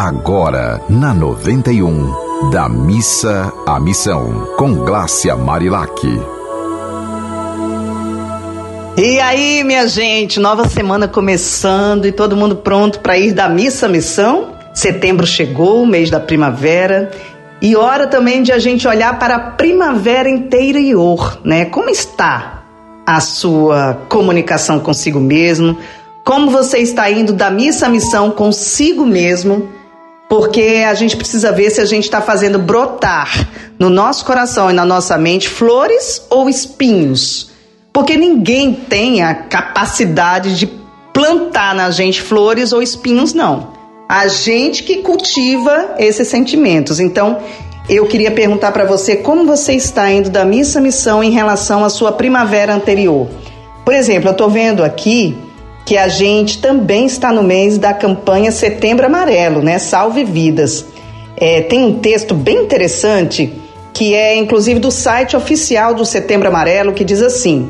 agora na 91, da missa à missão, com Glácia Marilac. E aí, minha gente, nova semana começando e todo mundo pronto para ir da missa à missão? Setembro chegou, mês da primavera, e hora também de a gente olhar para a primavera interior, né? Como está a sua comunicação consigo mesmo? Como você está indo da missa à missão consigo mesmo? Porque a gente precisa ver se a gente está fazendo brotar no nosso coração e na nossa mente flores ou espinhos. Porque ninguém tem a capacidade de plantar na gente flores ou espinhos, não. A gente que cultiva esses sentimentos. Então, eu queria perguntar para você como você está indo da missa missão em relação à sua primavera anterior. Por exemplo, eu estou vendo aqui que a gente também está no mês da campanha Setembro Amarelo, né? Salve Vidas. É, tem um texto bem interessante que é inclusive do site oficial do Setembro Amarelo que diz assim: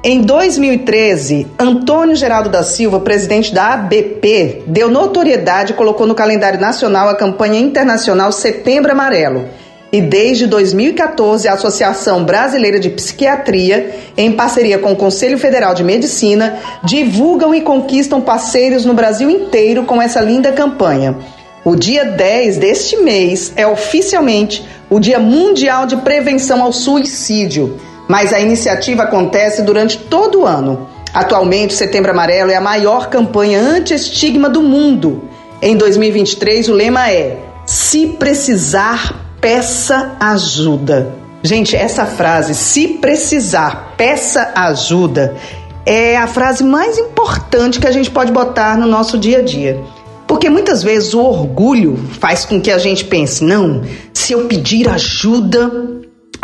em 2013, Antônio Geraldo da Silva, presidente da ABP, deu notoriedade e colocou no calendário nacional a campanha internacional Setembro Amarelo e desde 2014 a Associação Brasileira de Psiquiatria, em parceria com o Conselho Federal de Medicina, divulgam e conquistam parceiros no Brasil inteiro com essa linda campanha. O dia 10 deste mês é oficialmente o Dia Mundial de Prevenção ao Suicídio, mas a iniciativa acontece durante todo o ano. Atualmente, Setembro Amarelo é a maior campanha anti-estigma do mundo. Em 2023, o lema é: Se precisar, peça ajuda. Gente, essa frase, se precisar, peça ajuda, é a frase mais importante que a gente pode botar no nosso dia a dia. Porque muitas vezes o orgulho faz com que a gente pense: não, se eu pedir ajuda,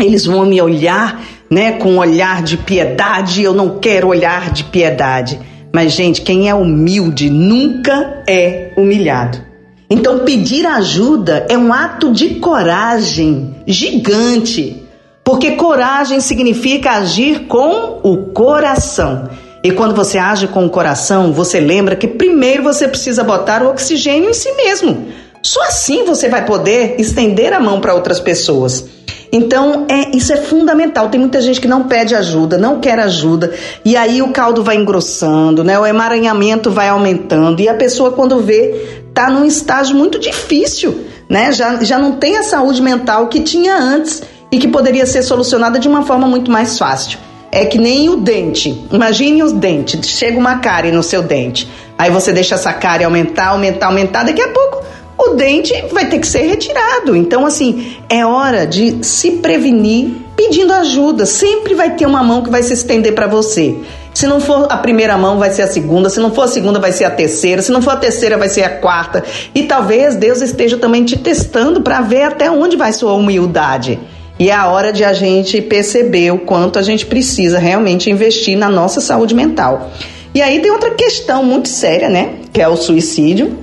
eles vão me olhar né, com um olhar de piedade, eu não quero olhar de piedade. Mas, gente, quem é humilde nunca é humilhado. Então, pedir ajuda é um ato de coragem gigante, porque coragem significa agir com o coração. E quando você age com o coração, você lembra que primeiro você precisa botar o oxigênio em si mesmo. Só assim você vai poder estender a mão para outras pessoas. Então, é, isso é fundamental. Tem muita gente que não pede ajuda, não quer ajuda, e aí o caldo vai engrossando, né? O emaranhamento vai aumentando, e a pessoa, quando vê, tá num estágio muito difícil, né? Já, já não tem a saúde mental que tinha antes e que poderia ser solucionada de uma forma muito mais fácil. É que nem o dente. Imagine os dentes. Chega uma cárie no seu dente. Aí você deixa essa cárie aumentar, aumentar, aumentar. Daqui a pouco o dente vai ter que ser retirado. Então, assim, é hora de se prevenir pedindo ajuda. Sempre vai ter uma mão que vai se estender para você. Se não for a primeira mão, vai ser a segunda. Se não for a segunda, vai ser a terceira. Se não for a terceira, vai ser a quarta. E talvez Deus esteja também te testando para ver até onde vai sua humildade. E é a hora de a gente perceber o quanto a gente precisa realmente investir na nossa saúde mental. E aí tem outra questão muito séria, né? Que é o suicídio.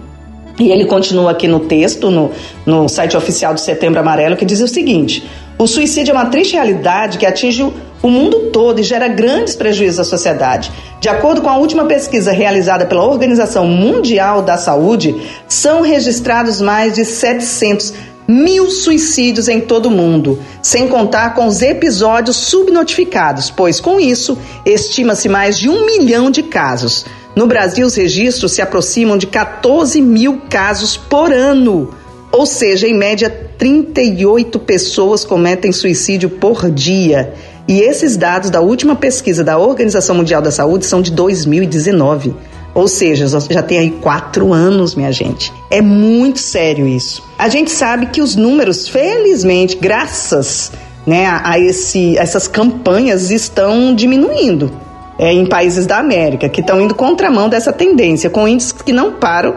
E ele continua aqui no texto, no, no site oficial do Setembro Amarelo, que diz o seguinte: o suicídio é uma triste realidade que atinge o mundo todo e gera grandes prejuízos à sociedade. De acordo com a última pesquisa realizada pela Organização Mundial da Saúde, são registrados mais de 700 mil suicídios em todo o mundo, sem contar com os episódios subnotificados, pois com isso estima-se mais de um milhão de casos. No Brasil, os registros se aproximam de 14 mil casos por ano, ou seja, em média, 38 pessoas cometem suicídio por dia. E esses dados da última pesquisa da Organização Mundial da Saúde são de 2019. Ou seja, já tem aí quatro anos, minha gente. É muito sério isso. A gente sabe que os números, felizmente, graças né, a, esse, essas campanhas, estão diminuindo é, em países da América, que estão indo contramão dessa tendência, com índices que não param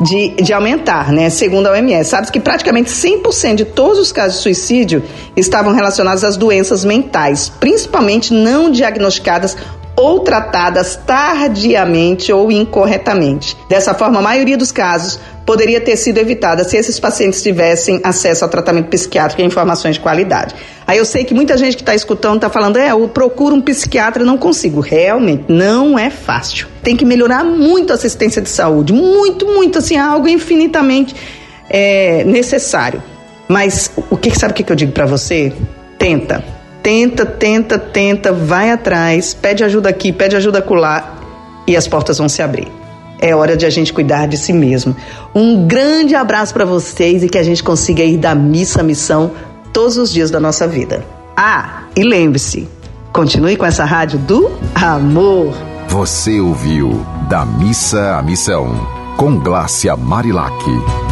de, de aumentar, né? Segundo a OMS. Sabe que praticamente 100% de todos os casos de suicídio estavam relacionados às doenças mentais, principalmente não diagnosticadas ou tratadas tardiamente ou incorretamente. Dessa forma, a maioria dos casos poderia ter sido evitada se esses pacientes tivessem acesso ao tratamento psiquiátrico e informações de qualidade. Aí eu sei que muita gente que está escutando está falando, é, eu procuro um psiquiatra, não consigo. Realmente, não é fácil. Tem que melhorar muito a assistência de saúde, muito, muito, assim, algo infinitamente é necessário. Mas o que sabe o que eu digo para você? Tenta, tenta, tenta, tenta, vai atrás, pede ajuda aqui, pede ajuda acolá e as portas vão se abrir. É hora de a gente cuidar de si mesmo. Um grande abraço para vocês e que a gente consiga ir da missa à missão todos os dias da nossa vida. Ah, e lembre-se, continue com essa rádio do amor. Você ouviu Da Missa à Missão, com Glácia Marilac.